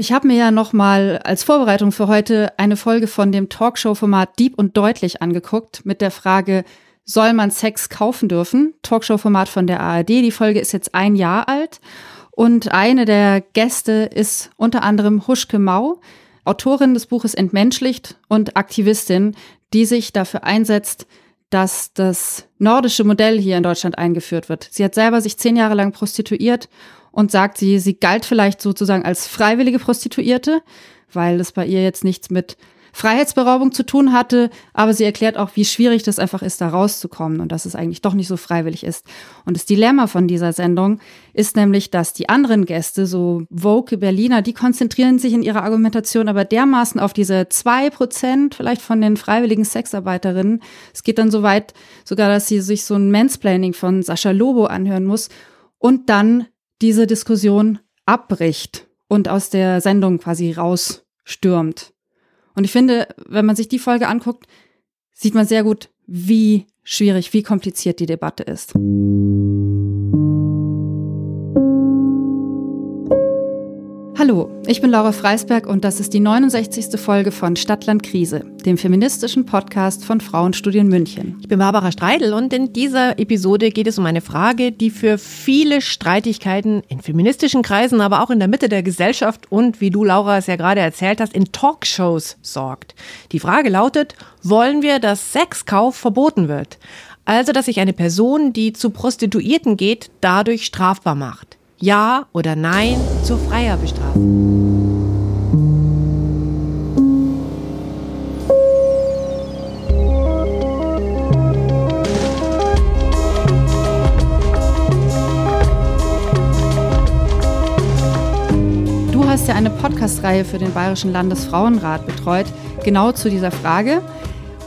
Ich habe mir ja noch mal als Vorbereitung für heute eine Folge von dem Talkshow-Format Deep und Deutlich angeguckt mit der Frage, soll man Sex kaufen dürfen? Talkshow-Format von der ARD. Die Folge ist jetzt ein Jahr alt und eine der Gäste ist unter anderem Huschke Mau, Autorin des Buches Entmenschlicht und Aktivistin, die sich dafür einsetzt, dass das nordische Modell hier in Deutschland eingeführt wird. Sie hat selber sich zehn Jahre lang prostituiert und sagt, sie, sie galt vielleicht sozusagen als freiwillige Prostituierte, weil es bei ihr jetzt nichts mit Freiheitsberaubung zu tun hatte, aber sie erklärt auch, wie schwierig das einfach ist, da rauszukommen und dass es eigentlich doch nicht so freiwillig ist. Und das Dilemma von dieser Sendung ist nämlich, dass die anderen Gäste, so Vogue Berliner, die konzentrieren sich in ihrer Argumentation aber dermaßen auf diese zwei Prozent vielleicht von den freiwilligen Sexarbeiterinnen. Es geht dann so weit sogar, dass sie sich so ein Mansplaining von Sascha Lobo anhören muss und dann diese Diskussion abbricht und aus der Sendung quasi rausstürmt. Und ich finde, wenn man sich die Folge anguckt, sieht man sehr gut, wie schwierig, wie kompliziert die Debatte ist. Hallo, ich bin Laura Freisberg und das ist die 69. Folge von Stadtland Krise, dem feministischen Podcast von Frauenstudien München. Ich bin Barbara Streidel und in dieser Episode geht es um eine Frage, die für viele Streitigkeiten in feministischen Kreisen, aber auch in der Mitte der Gesellschaft und, wie du Laura es ja gerade erzählt hast, in Talkshows sorgt. Die Frage lautet, wollen wir, dass Sexkauf verboten wird? Also, dass sich eine Person, die zu Prostituierten geht, dadurch strafbar macht. Ja oder Nein zur Freierbestrafung? Du hast ja eine Podcast-Reihe für den Bayerischen Landesfrauenrat betreut, genau zu dieser Frage.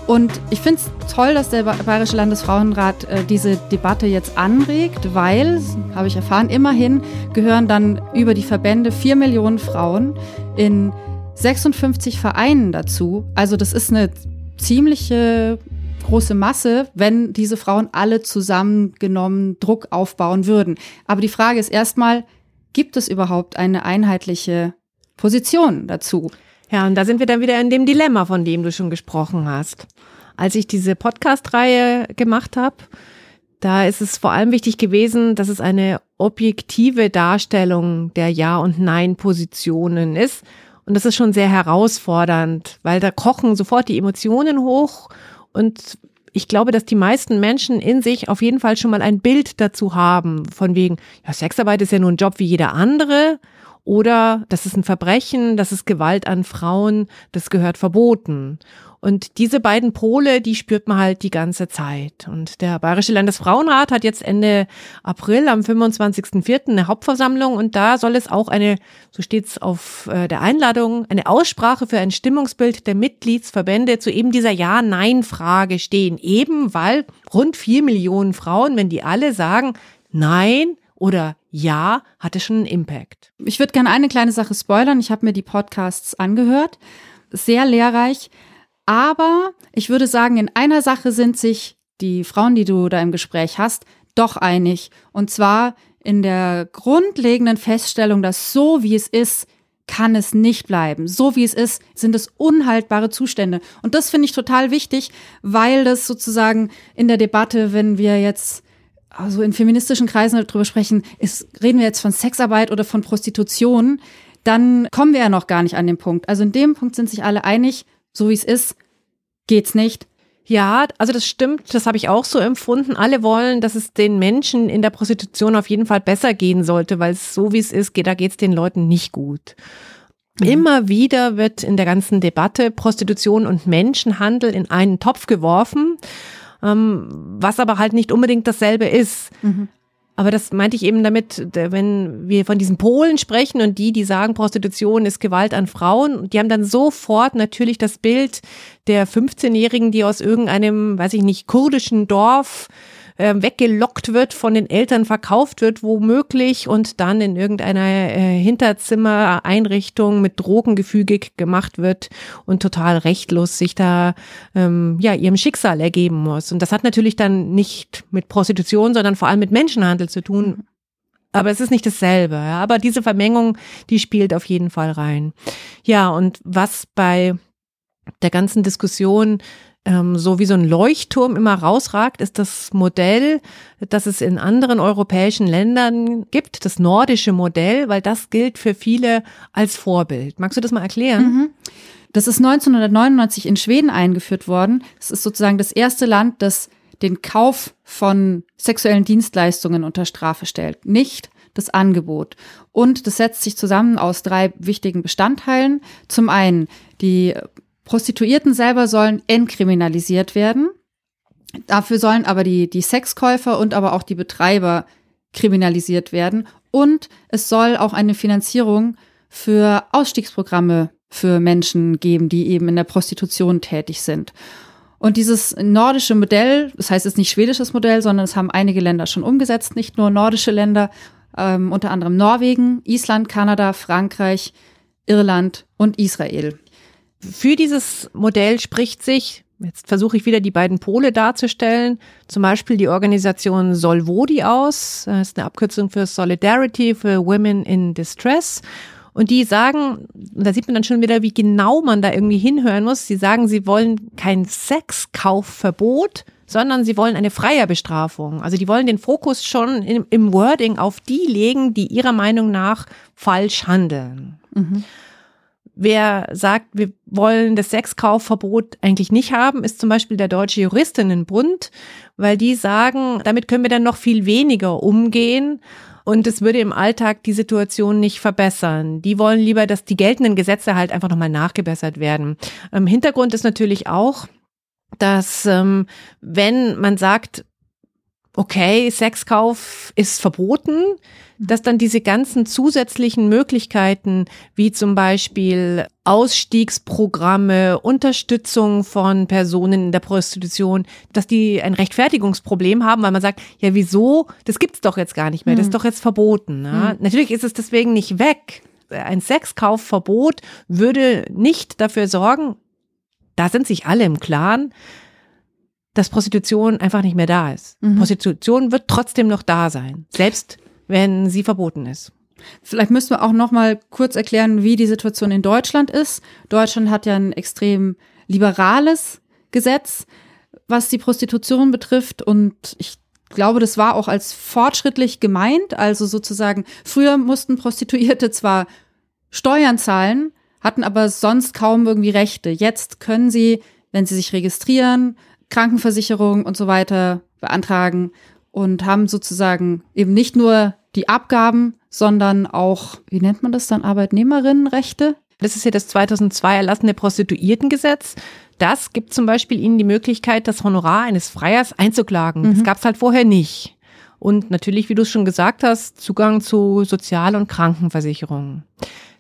Und ich finde es toll, dass der Bayerische Landesfrauenrat äh, diese Debatte jetzt anregt, weil, habe ich erfahren, immerhin gehören dann über die Verbände vier Millionen Frauen in 56 Vereinen dazu. Also das ist eine ziemliche große Masse, wenn diese Frauen alle zusammengenommen Druck aufbauen würden. Aber die Frage ist erstmal, gibt es überhaupt eine einheitliche Position dazu? Ja, und da sind wir dann wieder in dem Dilemma, von dem du schon gesprochen hast. Als ich diese Podcast-Reihe gemacht habe, da ist es vor allem wichtig gewesen, dass es eine objektive Darstellung der Ja- und Nein-Positionen ist. Und das ist schon sehr herausfordernd, weil da kochen sofort die Emotionen hoch. Und ich glaube, dass die meisten Menschen in sich auf jeden Fall schon mal ein Bild dazu haben, von wegen, ja, Sexarbeit ist ja nur ein Job wie jeder andere oder das ist ein Verbrechen, das ist Gewalt an Frauen, das gehört verboten. Und diese beiden Pole, die spürt man halt die ganze Zeit. Und der Bayerische Landesfrauenrat hat jetzt Ende April am 25.04. eine Hauptversammlung und da soll es auch eine, so steht es auf äh, der Einladung, eine Aussprache für ein Stimmungsbild der Mitgliedsverbände zu eben dieser Ja-Nein-Frage stehen. Eben weil rund vier Millionen Frauen, wenn die alle sagen, Nein, oder ja, hatte schon einen Impact. Ich würde gerne eine kleine Sache spoilern. Ich habe mir die Podcasts angehört. Sehr lehrreich. Aber ich würde sagen, in einer Sache sind sich die Frauen, die du da im Gespräch hast, doch einig. Und zwar in der grundlegenden Feststellung, dass so wie es ist, kann es nicht bleiben. So wie es ist, sind es unhaltbare Zustände. Und das finde ich total wichtig, weil das sozusagen in der Debatte, wenn wir jetzt also in feministischen Kreisen darüber sprechen, ist, reden wir jetzt von Sexarbeit oder von Prostitution, dann kommen wir ja noch gar nicht an den Punkt. Also in dem Punkt sind sich alle einig, so wie es ist, geht's nicht. Ja, also das stimmt, das habe ich auch so empfunden. Alle wollen, dass es den Menschen in der Prostitution auf jeden Fall besser gehen sollte, weil es so wie es ist, da geht es den Leuten nicht gut. Mhm. Immer wieder wird in der ganzen Debatte Prostitution und Menschenhandel in einen Topf geworfen was aber halt nicht unbedingt dasselbe ist. Mhm. Aber das meinte ich eben damit, wenn wir von diesen Polen sprechen und die, die sagen, Prostitution ist Gewalt an Frauen, die haben dann sofort natürlich das Bild der 15-Jährigen, die aus irgendeinem, weiß ich nicht, kurdischen Dorf äh, weggelockt wird, von den Eltern verkauft wird, womöglich und dann in irgendeiner äh, Hinterzimmereinrichtung mit Drogen gefügig gemacht wird und total rechtlos sich da ähm, ja ihrem Schicksal ergeben muss. Und das hat natürlich dann nicht mit Prostitution, sondern vor allem mit Menschenhandel zu tun. aber es ist nicht dasselbe. Ja. Aber diese Vermengung, die spielt auf jeden Fall rein. Ja, und was bei der ganzen Diskussion ähm, so wie so ein Leuchtturm immer rausragt, ist das Modell, das es in anderen europäischen Ländern gibt, das nordische Modell, weil das gilt für viele als Vorbild. Magst du das mal erklären? Mhm. Das ist 1999 in Schweden eingeführt worden. Es ist sozusagen das erste Land, das den Kauf von sexuellen Dienstleistungen unter Strafe stellt, nicht das Angebot. Und das setzt sich zusammen aus drei wichtigen Bestandteilen. Zum einen, die Prostituierten selber sollen entkriminalisiert werden. Dafür sollen aber die, die Sexkäufer und aber auch die Betreiber kriminalisiert werden. Und es soll auch eine Finanzierung für Ausstiegsprogramme für Menschen geben, die eben in der Prostitution tätig sind. Und dieses nordische Modell, das heißt jetzt nicht schwedisches Modell, sondern es haben einige Länder schon umgesetzt, nicht nur nordische Länder, ähm, unter anderem Norwegen, Island, Kanada, Frankreich, Irland und Israel. Für dieses Modell spricht sich, jetzt versuche ich wieder die beiden Pole darzustellen, zum Beispiel die Organisation Solvodi aus, das ist eine Abkürzung für Solidarity for Women in Distress. Und die sagen, da sieht man dann schon wieder, wie genau man da irgendwie hinhören muss. Sie sagen, sie wollen kein Sexkaufverbot, sondern sie wollen eine freie Bestrafung. Also die wollen den Fokus schon im, im Wording auf die legen, die ihrer Meinung nach falsch handeln. Mhm. Wer sagt, wir wollen das Sexkaufverbot eigentlich nicht haben, ist zum Beispiel der Deutsche Juristinnenbund, weil die sagen, damit können wir dann noch viel weniger umgehen und es würde im Alltag die Situation nicht verbessern. Die wollen lieber, dass die geltenden Gesetze halt einfach nochmal nachgebessert werden. Ähm, Hintergrund ist natürlich auch, dass ähm, wenn man sagt, okay, Sexkauf ist verboten, dass dann diese ganzen zusätzlichen Möglichkeiten, wie zum Beispiel Ausstiegsprogramme, Unterstützung von Personen in der Prostitution, dass die ein Rechtfertigungsproblem haben, weil man sagt, ja, wieso? Das gibt's doch jetzt gar nicht mehr, das ist hm. doch jetzt verboten. Ja? Hm. Natürlich ist es deswegen nicht weg. Ein Sexkaufverbot würde nicht dafür sorgen, da sind sich alle im Klaren, dass Prostitution einfach nicht mehr da ist. Mhm. Prostitution wird trotzdem noch da sein, selbst wenn sie verboten ist. Vielleicht müssen wir auch noch mal kurz erklären, wie die Situation in Deutschland ist. Deutschland hat ja ein extrem liberales Gesetz, was die Prostitution betrifft und ich glaube, das war auch als fortschrittlich gemeint, also sozusagen früher mussten Prostituierte zwar Steuern zahlen, hatten aber sonst kaum irgendwie Rechte. Jetzt können sie, wenn sie sich registrieren, Krankenversicherung und so weiter beantragen und haben sozusagen eben nicht nur die Abgaben, sondern auch, wie nennt man das dann, Arbeitnehmerinnenrechte? Das ist ja das 2002 erlassene Prostituiertengesetz. Das gibt zum Beispiel Ihnen die Möglichkeit, das Honorar eines Freiers einzuklagen. Mhm. Das gab es halt vorher nicht. Und natürlich, wie du es schon gesagt hast, Zugang zu Sozial- und Krankenversicherungen.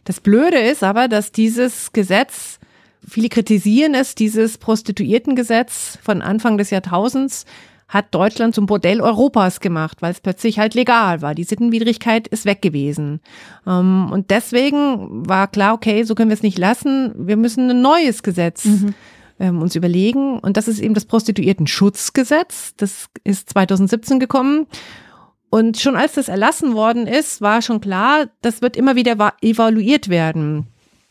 Das Blöde ist aber, dass dieses Gesetz Viele kritisieren es, dieses Prostituiertengesetz von Anfang des Jahrtausends hat Deutschland zum Bordell Europas gemacht, weil es plötzlich halt legal war. Die Sittenwidrigkeit ist weg gewesen. Ähm, und deswegen war klar, okay, so können wir es nicht lassen. Wir müssen ein neues Gesetz mhm. Ähm, uns überlegen. Und das ist eben das Prostituiertenschutzgesetz. Das ist 2017 gekommen. Und schon als das erlassen worden ist, war schon klar, das wird immer wieder evaluiert werden.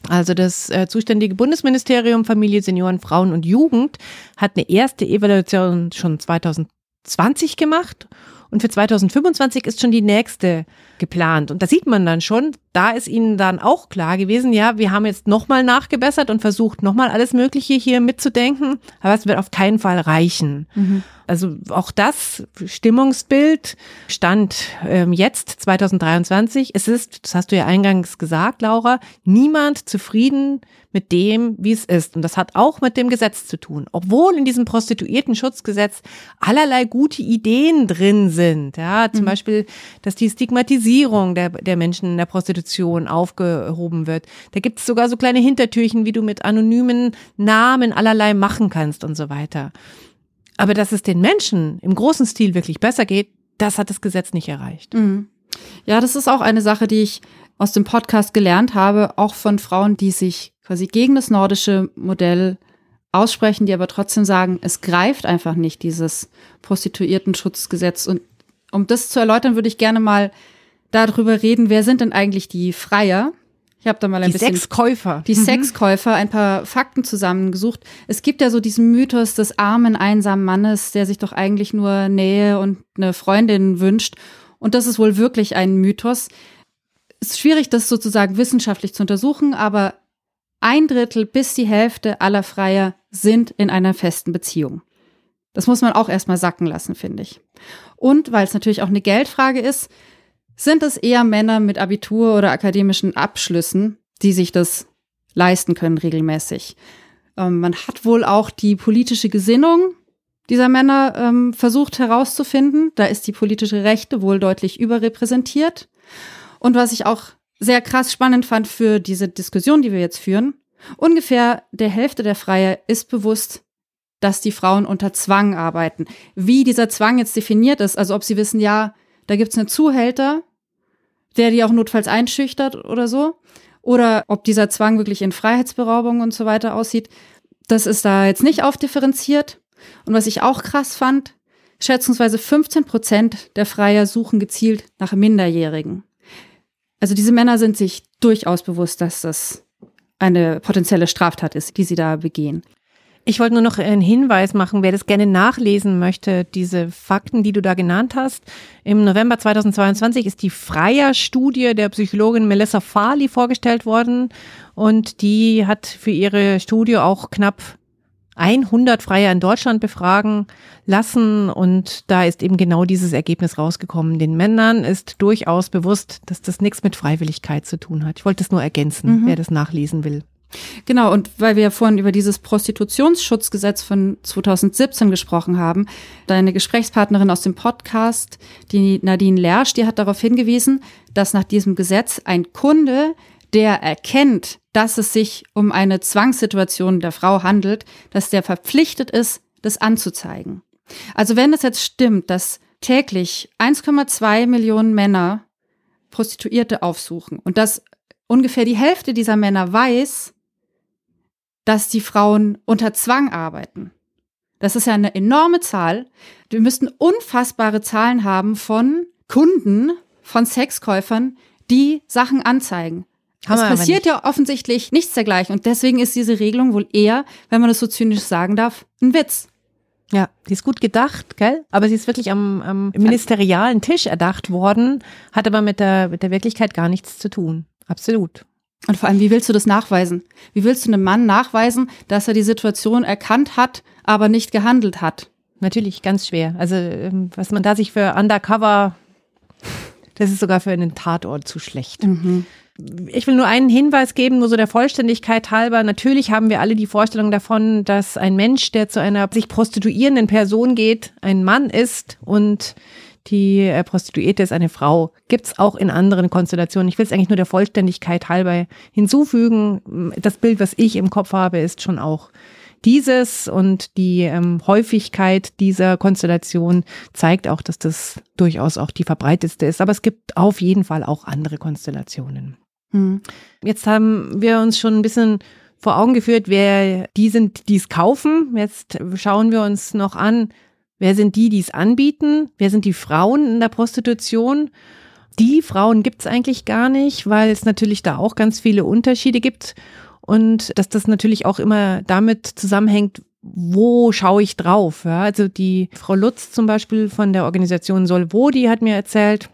Also das äh, zuständige Bundesministerium Familie, Senioren, Frauen und Jugend hat eine erste Evaluation schon 2020 gemacht und für 2025 ist schon die nächste geplant. Und da sieht man dann schon, da ist ihnen dann auch klar gewesen, ja, wir haben jetzt nochmal nachgebessert und versucht nochmal alles Mögliche hier mitzudenken, aber es wird auf keinen Fall reichen. Mhm. Also auch das Stimmungsbild stand ähm, jetzt 2023. Es ist, das hast du ja eingangs gesagt, Laura, niemand zufrieden mit dem, wie es ist. Und das hat auch mit dem Gesetz zu tun. Obwohl in diesem Prostituiertenschutzgesetz allerlei gute Ideen drin sind. Ja, zum mhm. Beispiel, dass die Stigmatisierung der, der Menschen in der Prostitution aufgehoben wird. Da gibt es sogar so kleine Hintertürchen, wie du mit anonymen Namen allerlei machen kannst und so weiter. Aber dass es den Menschen im großen Stil wirklich besser geht, das hat das Gesetz nicht erreicht. Mhm. Ja, das ist auch eine Sache, die ich aus dem Podcast gelernt habe, auch von Frauen, die sich quasi gegen das nordische Modell aussprechen, die aber trotzdem sagen, es greift einfach nicht, dieses Prostituiertenschutzgesetz. Und um das zu erläutern, würde ich gerne mal darüber reden, wer sind denn eigentlich die Freier? Ich habe da mal ein die bisschen Sexkäufer. die Sexkäufer ein paar Fakten zusammengesucht. Es gibt ja so diesen Mythos des armen, einsamen Mannes, der sich doch eigentlich nur Nähe und eine Freundin wünscht. Und das ist wohl wirklich ein Mythos. Es ist schwierig, das sozusagen wissenschaftlich zu untersuchen, aber ein Drittel bis die Hälfte aller Freier sind in einer festen Beziehung. Das muss man auch erstmal sacken lassen, finde ich. Und weil es natürlich auch eine Geldfrage ist, sind es eher Männer mit Abitur oder akademischen Abschlüssen, die sich das leisten können regelmäßig. Ähm, man hat wohl auch die politische Gesinnung dieser Männer ähm, versucht herauszufinden. Da ist die politische Rechte wohl deutlich überrepräsentiert. Und was ich auch sehr krass spannend fand für diese Diskussion, die wir jetzt führen, ungefähr der Hälfte der Freier ist bewusst, dass die Frauen unter Zwang arbeiten. Wie dieser Zwang jetzt definiert ist, also ob sie wissen, ja, da gibt's einen Zuhälter, der die auch notfalls einschüchtert oder so. Oder ob dieser Zwang wirklich in Freiheitsberaubung und so weiter aussieht. Das ist da jetzt nicht aufdifferenziert. Und was ich auch krass fand, schätzungsweise 15 Prozent der Freier suchen gezielt nach Minderjährigen. Also diese Männer sind sich durchaus bewusst, dass das eine potenzielle Straftat ist, die sie da begehen. Ich wollte nur noch einen Hinweis machen, wer das gerne nachlesen möchte, diese Fakten, die du da genannt hast. Im November 2022 ist die Freier-Studie der Psychologin Melissa Farley vorgestellt worden und die hat für ihre Studie auch knapp 100 Freier in Deutschland befragen lassen und da ist eben genau dieses Ergebnis rausgekommen. Den Männern ist durchaus bewusst, dass das nichts mit Freiwilligkeit zu tun hat. Ich wollte das nur ergänzen, mhm. wer das nachlesen will. Genau, und weil wir ja vorhin über dieses Prostitutionsschutzgesetz von 2017 gesprochen haben, deine Gesprächspartnerin aus dem Podcast, die Nadine Lersch, die hat darauf hingewiesen, dass nach diesem Gesetz ein Kunde, der erkennt, dass es sich um eine Zwangssituation der Frau handelt, dass der verpflichtet ist, das anzuzeigen. Also wenn es jetzt stimmt, dass täglich 1,2 Millionen Männer Prostituierte aufsuchen und dass ungefähr die Hälfte dieser Männer weiß, dass die Frauen unter Zwang arbeiten. Das ist ja eine enorme Zahl. Wir müssten unfassbare Zahlen haben von Kunden, von Sexkäufern, die Sachen anzeigen. Haben es passiert ja offensichtlich nichts dergleichen. Und deswegen ist diese Regelung wohl eher, wenn man es so zynisch sagen darf, ein Witz. Ja, die ist gut gedacht, gell? Aber sie ist wirklich am, am ministerialen Tisch erdacht worden, hat aber mit der, mit der Wirklichkeit gar nichts zu tun. Absolut. Und vor allem, wie willst du das nachweisen? Wie willst du einem Mann nachweisen, dass er die Situation erkannt hat, aber nicht gehandelt hat? Natürlich, ganz schwer. Also, ähm, was man da sich für Undercover, das ist sogar für einen Tatort zu schlecht. Mhm. Ich will nur einen Hinweis geben, nur so der Vollständigkeit halber. Natürlich haben wir alle die Vorstellung davon, dass ein Mensch, der zu einer sich prostituierenden Person geht, ein Mann ist und die äh, Prostituierte ist eine Frau. Gibt's auch in anderen Konstellationen. Ich will es eigentlich nur der Vollständigkeit halber hinzufügen. Das Bild, was ich im Kopf habe, ist schon auch dieses und die ähm, Häufigkeit dieser Konstellation zeigt auch, dass das durchaus auch die verbreitetste ist. Aber es gibt auf jeden Fall auch andere Konstellationen. Hm. Jetzt haben wir uns schon ein bisschen vor Augen geführt, wer die sind, die es kaufen. Jetzt schauen wir uns noch an, Wer sind die, die es anbieten? Wer sind die Frauen in der Prostitution? Die Frauen gibt es eigentlich gar nicht, weil es natürlich da auch ganz viele Unterschiede gibt und dass das natürlich auch immer damit zusammenhängt, wo schaue ich drauf? Ja, also die Frau Lutz zum Beispiel von der Organisation Solvo, die hat mir erzählt,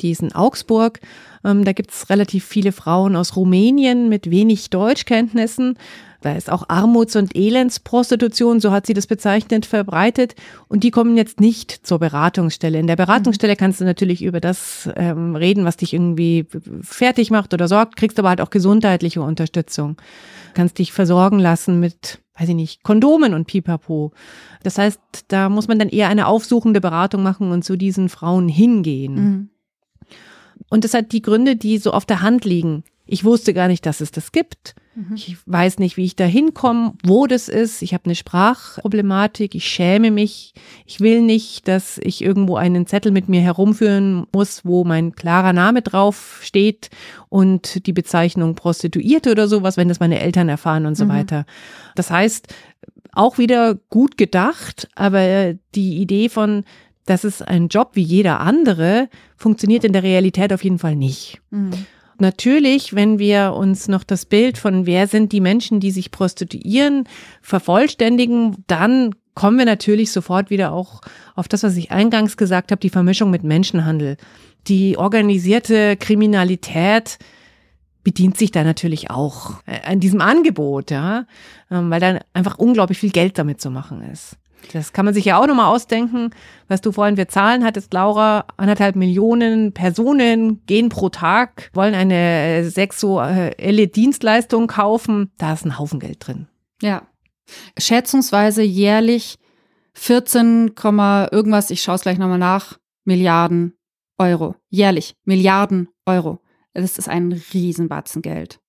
die ist in Augsburg. Ähm, da gibt es relativ viele Frauen aus Rumänien mit wenig Deutschkenntnissen. Da ist auch Armuts- und Elendsprostitution, so hat sie das bezeichnet, verbreitet. Und die kommen jetzt nicht zur Beratungsstelle. In der Beratungsstelle kannst du natürlich über das ähm, reden, was dich irgendwie fertig macht oder sorgt, kriegst aber halt auch gesundheitliche Unterstützung. Kannst dich versorgen lassen mit, weiß ich nicht, Kondomen und Pipapo. Das heißt, da muss man dann eher eine aufsuchende Beratung machen und zu diesen Frauen hingehen. Mhm. Und das hat die Gründe, die so auf der Hand liegen. Ich wusste gar nicht, dass es das gibt. Mhm. Ich weiß nicht, wie ich da hinkomme, wo das ist. Ich habe eine Sprachproblematik. Ich schäme mich. Ich will nicht, dass ich irgendwo einen Zettel mit mir herumführen muss, wo mein klarer Name drauf steht und die Bezeichnung Prostituierte oder sowas, wenn das meine Eltern erfahren und so mhm. weiter. Das heißt, auch wieder gut gedacht, aber die Idee von das ist ein Job wie jeder andere, funktioniert in der Realität auf jeden Fall nicht. Mhm. Natürlich, wenn wir uns noch das Bild von wer sind die Menschen, die sich prostituieren, vervollständigen, dann kommen wir natürlich sofort wieder auch auf das, was ich eingangs gesagt habe, die Vermischung mit Menschenhandel. Die organisierte Kriminalität bedient sich da natürlich auch an diesem Angebot, ja, ähm, weil da einfach unglaublich viel Geld damit zu machen ist. Das kann man sich ja auch nochmal ausdenken, was du vorhin für Zahlen hattest, Laura. Anderthalb Millionen Personen gehen pro Tag, wollen eine sexuelle Dienstleistung kaufen. Da ist ein Haufen Geld drin. Ja. Schätzungsweise jährlich 14, irgendwas, ich schaue es gleich nochmal nach, Milliarden Euro. Jährlich. Milliarden Euro. Das ist ein Riesenbatzen Geld.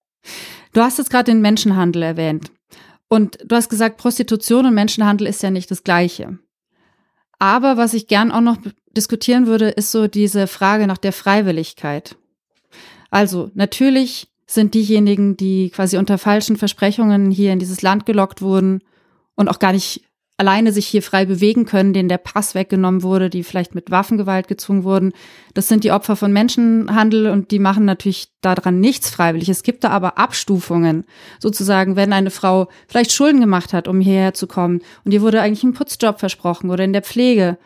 Du hast jetzt gerade den Menschenhandel erwähnt. Und du hast gesagt, Prostitution und Menschenhandel ist ja nicht das Gleiche. Aber was ich gern auch noch diskutieren würde, ist so diese Frage nach der Freiwilligkeit. Also natürlich sind diejenigen, die quasi unter falschen Versprechungen hier in dieses Land gelockt wurden und auch gar nicht alleine sich hier frei bewegen können, denen der Pass weggenommen wurde, die vielleicht mit Waffengewalt gezwungen wurden. Das sind die Opfer von Menschenhandel und die machen natürlich daran nichts freiwillig. Es gibt da aber Abstufungen. Sozusagen, wenn eine Frau vielleicht Schulden gemacht hat, um hierher zu kommen und ihr wurde eigentlich ein Putzjob versprochen oder in der Pflege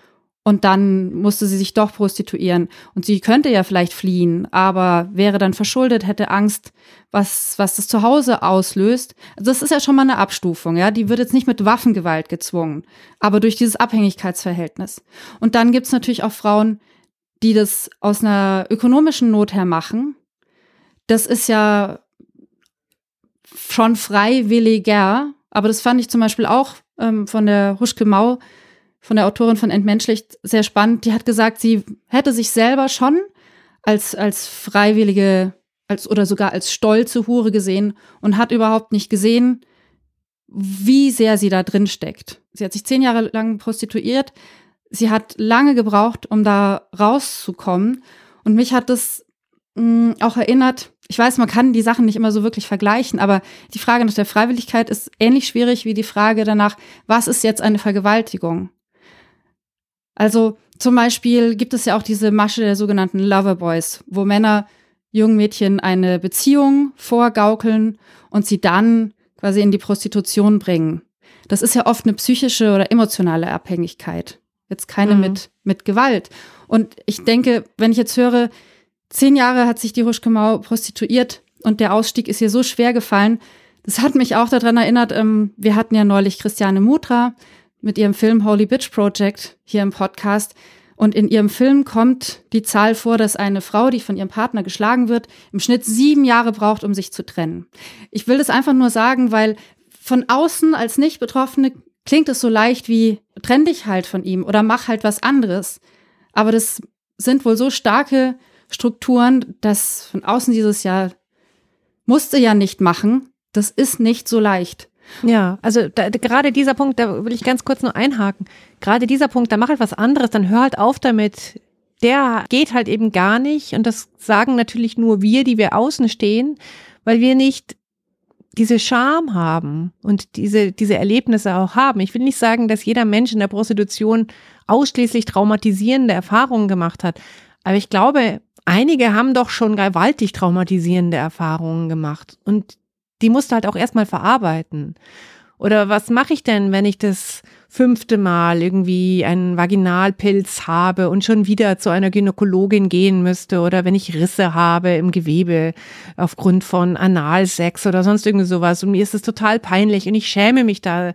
und dann musste sie sich doch prostituieren. Und sie könnte ja vielleicht fliehen, aber wäre dann verschuldet, hätte Angst, was, was das zu Hause auslöst. Also das ist ja schon mal eine Abstufung, ja. Die wird jetzt nicht mit Waffengewalt gezwungen, aber durch dieses Abhängigkeitsverhältnis. Und dann gibt's natürlich auch Frauen, die das aus einer ökonomischen Not her machen. Das ist ja schon freiwilliger, aber das fand ich zum Beispiel auch ähm, von der Huschke Mau von der Autorin von Entmenschlicht sehr spannend. Die hat gesagt, sie hätte sich selber schon als, als freiwillige als, oder sogar als stolze Hure gesehen und hat überhaupt nicht gesehen, wie sehr sie da drin steckt. Sie hat sich zehn Jahre lang prostituiert. Sie hat lange gebraucht, um da rauszukommen. Und mich hat das mh, mm, auch erinnert, ich weiß, man kann die Sachen nicht immer so wirklich vergleichen, aber die Frage nach der Freiwilligkeit ist ähnlich schwierig wie die Frage danach, was ist jetzt eine Vergewaltigung? Also zum Beispiel gibt es ja auch diese Masche der sogenannten Loverboys, wo Männer jungen Mädchen eine Beziehung vorgaukeln und sie dann quasi in die Prostitution bringen. Das ist ja oft eine psychische oder emotionale Abhängigkeit. Jetzt keine mhm. mit, mit Gewalt. Und ich denke, wenn ich jetzt höre, zehn Jahre hat sich die Huschke Mau prostituiert und der Ausstieg ist ihr so schwer gefallen, das hat mich auch daran erinnert, ähm, wir hatten ja neulich Christiane Mutra, mit ihrem Film Holy Bitch Project hier im Podcast. Und in ihrem Film kommt die Zahl vor, dass eine Frau, die von ihrem Partner geschlagen wird, im Schnitt sieben Jahre braucht, um sich zu trennen. Ich will das einfach nur sagen, weil von außen als Nicht-Betroffene klingt es so leicht wie, trenn dich halt von ihm oder mach halt was anderes. Aber das sind wohl so starke Strukturen, dass von außen dieses Jahr musste ja nicht machen. Das ist nicht so leicht. Ja, also da, gerade dieser Punkt, da will ich ganz kurz nur einhaken. Gerade dieser Punkt, da mach halt was anderes, dann hör halt auf damit. Der geht halt eben gar nicht und das sagen natürlich nur wir, die wir außen stehen, weil wir nicht diese Scham haben und diese, diese Erlebnisse auch haben. Ich will nicht sagen, dass jeder Mensch in der Prostitution ausschließlich traumatisierende Erfahrungen gemacht hat. Aber ich glaube, einige haben doch schon gewaltig traumatisierende Erfahrungen gemacht. Und die musst du halt auch erstmal verarbeiten. Oder was mache ich denn, wenn ich das fünfte Mal irgendwie einen Vaginalpilz habe und schon wieder zu einer Gynäkologin gehen müsste oder wenn ich Risse habe im Gewebe aufgrund von Analsex oder sonst irgendwie sowas und mir ist es total peinlich und ich schäme mich da,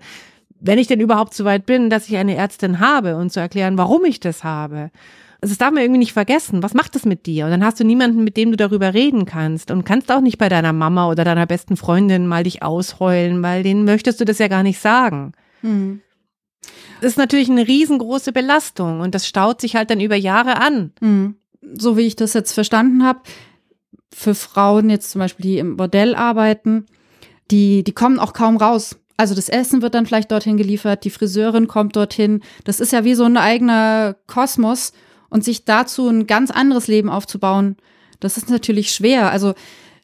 wenn ich denn überhaupt so weit bin, dass ich eine Ärztin habe und zu erklären, warum ich das habe. Also das darf man irgendwie nicht vergessen. Was macht das mit dir? Und dann hast du niemanden, mit dem du darüber reden kannst und kannst auch nicht bei deiner Mama oder deiner besten Freundin mal dich ausheulen, weil denen möchtest du das ja gar nicht sagen. Mhm. Das ist natürlich eine riesengroße Belastung und das staut sich halt dann über Jahre an. Mhm. So wie ich das jetzt verstanden habe, für Frauen jetzt zum Beispiel, die im Bordell arbeiten, die, die kommen auch kaum raus. Also das Essen wird dann vielleicht dorthin geliefert, die Friseurin kommt dorthin. Das ist ja wie so ein eigener Kosmos und sich dazu ein ganz anderes Leben aufzubauen, das ist natürlich schwer. Also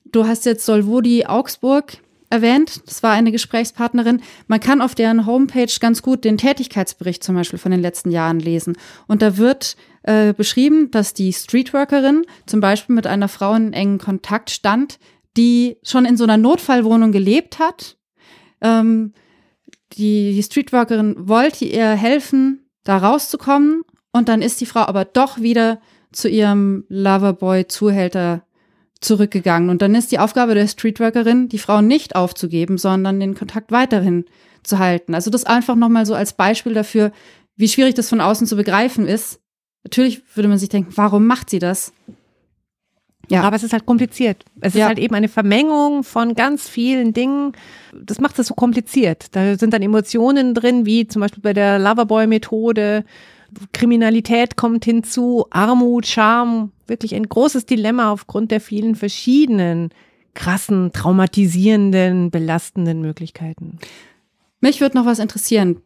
du hast jetzt Solvodi Augsburg, erwähnt. Das war eine Gesprächspartnerin. Man kann auf deren Homepage ganz gut den Tätigkeitsbericht zum Beispiel von den letzten Jahren lesen. Und da wird äh, beschrieben, dass die Streetworkerin zum Beispiel mit einer Frau in engen Kontakt stand, die schon in so einer Notfallwohnung gelebt hat. Ähm, die, die Streetworkerin wollte ihr helfen, da rauszukommen. Und dann ist die Frau aber doch wieder zu ihrem Loverboy-Zuhälter zurückgegangen. Und dann ist die Aufgabe der Streetworkerin, die Frau nicht aufzugeben, sondern den Kontakt weiterhin zu halten. Also das einfach nochmal so als Beispiel dafür, wie schwierig das von außen zu begreifen ist. Natürlich würde man sich denken, warum macht sie das? Ja. Aber es ist halt kompliziert. Es ja. ist halt eben eine Vermengung von ganz vielen Dingen. Das macht es so kompliziert. Da sind dann Emotionen drin, wie zum Beispiel bei der Loverboy-Methode. Kriminalität kommt hinzu, Armut, Scham, wirklich ein großes Dilemma aufgrund der vielen verschiedenen krassen, traumatisierenden, belastenden Möglichkeiten. Mich würde noch was interessieren.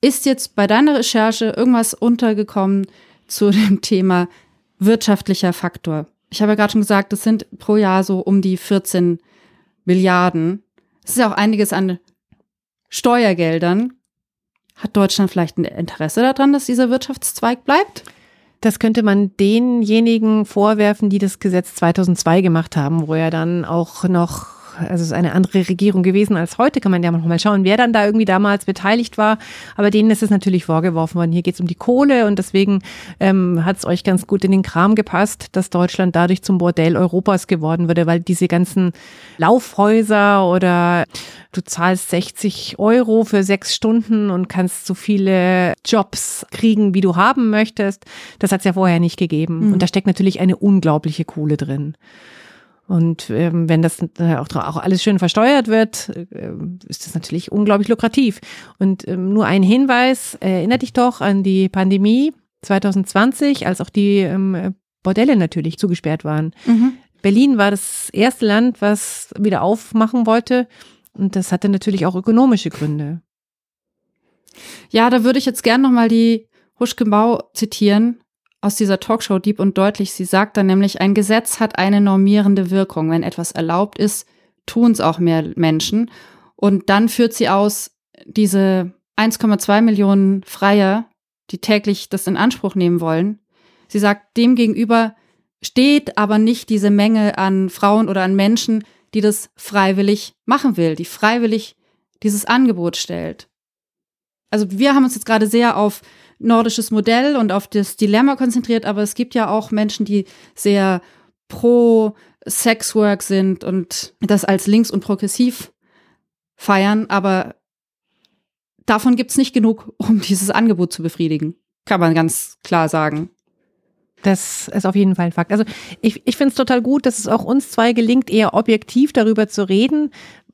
Ist jetzt bei deiner Recherche irgendwas untergekommen zu dem Thema wirtschaftlicher Faktor? Ich habe ja gerade schon gesagt, das sind pro Jahr so um die 14 Milliarden. Das ist ja auch einiges an Steuergeldern. Hat Deutschland vielleicht ein Interesse daran, dass dieser Wirtschaftszweig bleibt? Das könnte man denjenigen vorwerfen, die das Gesetz 2002 gemacht haben, wo ja dann auch noch also es ist eine andere Regierung gewesen als heute, kann man ja noch mal schauen, wer dann da irgendwie damals beteiligt war. Aber denen ist es natürlich vorgeworfen worden. Hier geht es um die Kohle und deswegen ähm, hat es euch ganz gut in den Kram gepasst, dass Deutschland dadurch zum Bordell Europas geworden würde, weil diese ganzen Laufhäuser oder du zahlst 60 Euro für sechs Stunden und kannst so viele Jobs kriegen, wie du haben möchtest. Das hat es ja vorher nicht gegeben. Mhm. Und da steckt natürlich eine unglaubliche Kohle drin. Und ähm, wenn das äh, auch, auch alles schön versteuert wird, äh, ist das natürlich unglaublich lukrativ. Und ähm, nur ein Hinweis, erinnere dich doch an die Pandemie 2020, als auch die ähm, Bordelle natürlich zugesperrt waren. Mhm. Berlin war das erste Land, was wieder aufmachen wollte. Und das hatte natürlich auch ökonomische Gründe. Ja, da würde ich jetzt gern nochmal die Huschke Bau zitieren aus dieser Talkshow Deep und Deutlich. Sie sagt dann nämlich, ein Gesetz hat eine normierende Wirkung. Wenn etwas erlaubt ist, tun es auch mehr Menschen. Und dann führt sie aus, diese 1,2 Millionen Freier, die täglich das in Anspruch nehmen wollen. Sie sagt, demgegenüber steht aber nicht diese Menge an Frauen oder an Menschen, die das freiwillig machen will, die freiwillig dieses Angebot stellt. Also wir haben uns jetzt gerade sehr auf nordisches Modell und auf das Dilemma konzentriert, aber es gibt ja auch Menschen, die sehr pro Sexwork sind und das als links und progressiv feiern, aber davon gibt es nicht genug, um dieses Angebot zu befriedigen. Kann man ganz klar sagen. Das ist auf jeden Fall ein Fakt. Also ich, ich finde es total gut, dass es auch uns zwei gelingt, eher objektiv darüber zu reden.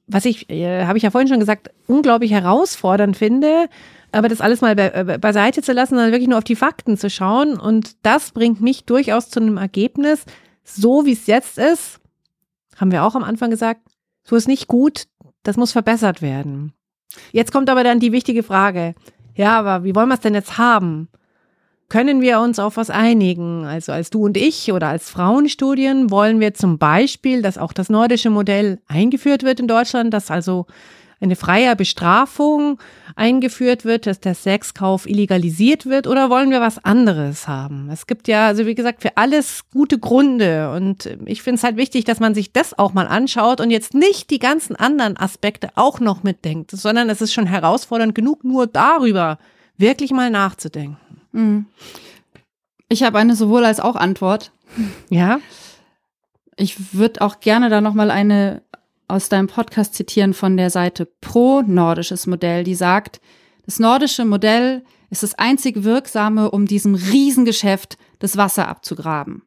Was ich, äh, habe ich ja vorhin schon gesagt, unglaublich herausfordernd finde, aber das alles mal be beiseite zu lassen, sondern wirklich nur auf die Fakten zu schauen. Und das bringt mich durchaus zu einem Ergebnis, so wie es jetzt ist, haben wir auch am Anfang gesagt, so ist nicht gut, das muss verbessert werden. Jetzt kommt aber dann die wichtige Frage, ja, aber wie wollen wir es denn jetzt haben? Können wir uns auf was einigen? Also als du und ich oder als Frauenstudien wollen wir zum Beispiel, dass auch das nordische Modell eingeführt wird in Deutschland, dass also eine freie Bestrafung eingeführt wird, dass der Sexkauf illegalisiert wird oder wollen wir was anderes haben? Es gibt ja, also wie gesagt, für alles gute Gründe und ich finde es halt wichtig, dass man sich das auch mal anschaut und jetzt nicht die ganzen anderen Aspekte auch noch mitdenkt, sondern es ist schon herausfordernd genug, nur darüber wirklich mal nachzudenken. Mhm. Ich habe eine sowohl als auch Antwort. Ja. Ich würde auch gerne da noch mal eine aus deinem Podcast zitieren von der Seite Pro Nordisches Modell, die sagt, das nordische Modell ist das einzig wirksame, um diesem Riesengeschäft das Wasser abzugraben.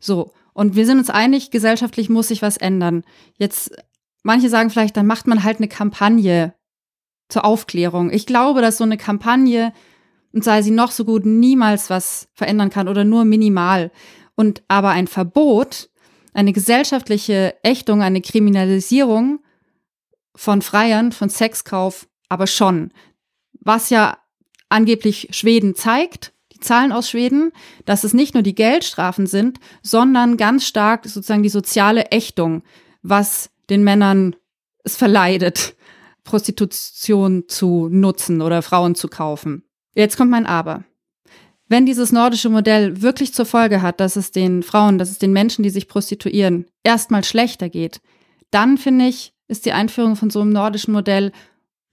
So. Und wir sind uns einig, gesellschaftlich muss sich was ändern. Jetzt, manche sagen vielleicht, dann macht man halt eine Kampagne zur Aufklärung. Ich glaube, dass so eine Kampagne, und sei sie noch so gut, niemals was verändern kann oder nur minimal. Und aber ein Verbot eine gesellschaftliche Ächtung, eine Kriminalisierung von Freiern, von Sexkauf, aber schon. Was ja angeblich Schweden zeigt, die Zahlen aus Schweden, dass es nicht nur die Geldstrafen sind, sondern ganz stark sozusagen die soziale Ächtung, was den Männern es verleidet, Prostitution zu nutzen oder Frauen zu kaufen. Jetzt kommt mein Aber. Wenn dieses nordische Modell wirklich zur Folge hat, dass es den Frauen, dass es den Menschen, die sich prostituieren, erstmal schlechter geht, dann finde ich, ist die Einführung von so einem nordischen Modell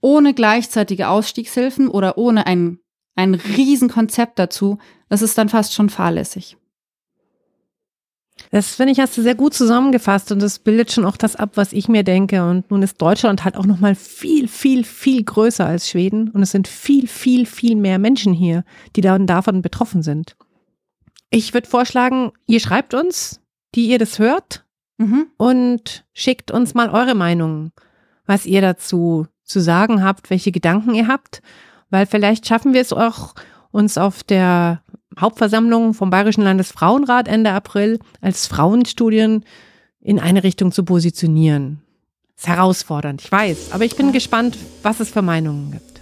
ohne gleichzeitige Ausstiegshilfen oder ohne ein, ein Riesenkonzept dazu, das ist dann fast schon fahrlässig. Das finde ich, hast du sehr gut zusammengefasst und das bildet schon auch das ab, was ich mir denke. Und nun ist Deutschland halt auch nochmal viel, viel, viel größer als Schweden und es sind viel, viel, viel mehr Menschen hier, die dann davon betroffen sind. Ich würde vorschlagen, ihr schreibt uns, die ihr das hört mhm. und schickt uns mal eure Meinung, was ihr dazu zu sagen habt, welche Gedanken ihr habt, weil vielleicht schaffen wir es auch, uns auf der Hauptversammlung vom Bayerischen Landesfrauenrat Ende April als Frauenstudien in eine Richtung zu positionieren. Ist herausfordernd, ich weiß, aber ich bin gespannt, was es für Meinungen gibt.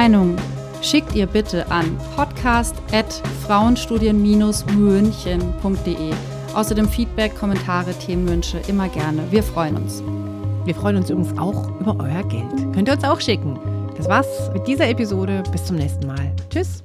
Meinung schickt ihr bitte an podcast.frauenstudien-münchen.de. Außerdem Feedback, Kommentare, Themenwünsche immer gerne. Wir freuen uns. Wir freuen uns übrigens auch über euer Geld. Könnt ihr uns auch schicken. Das war's mit dieser Episode. Bis zum nächsten Mal. Tschüss.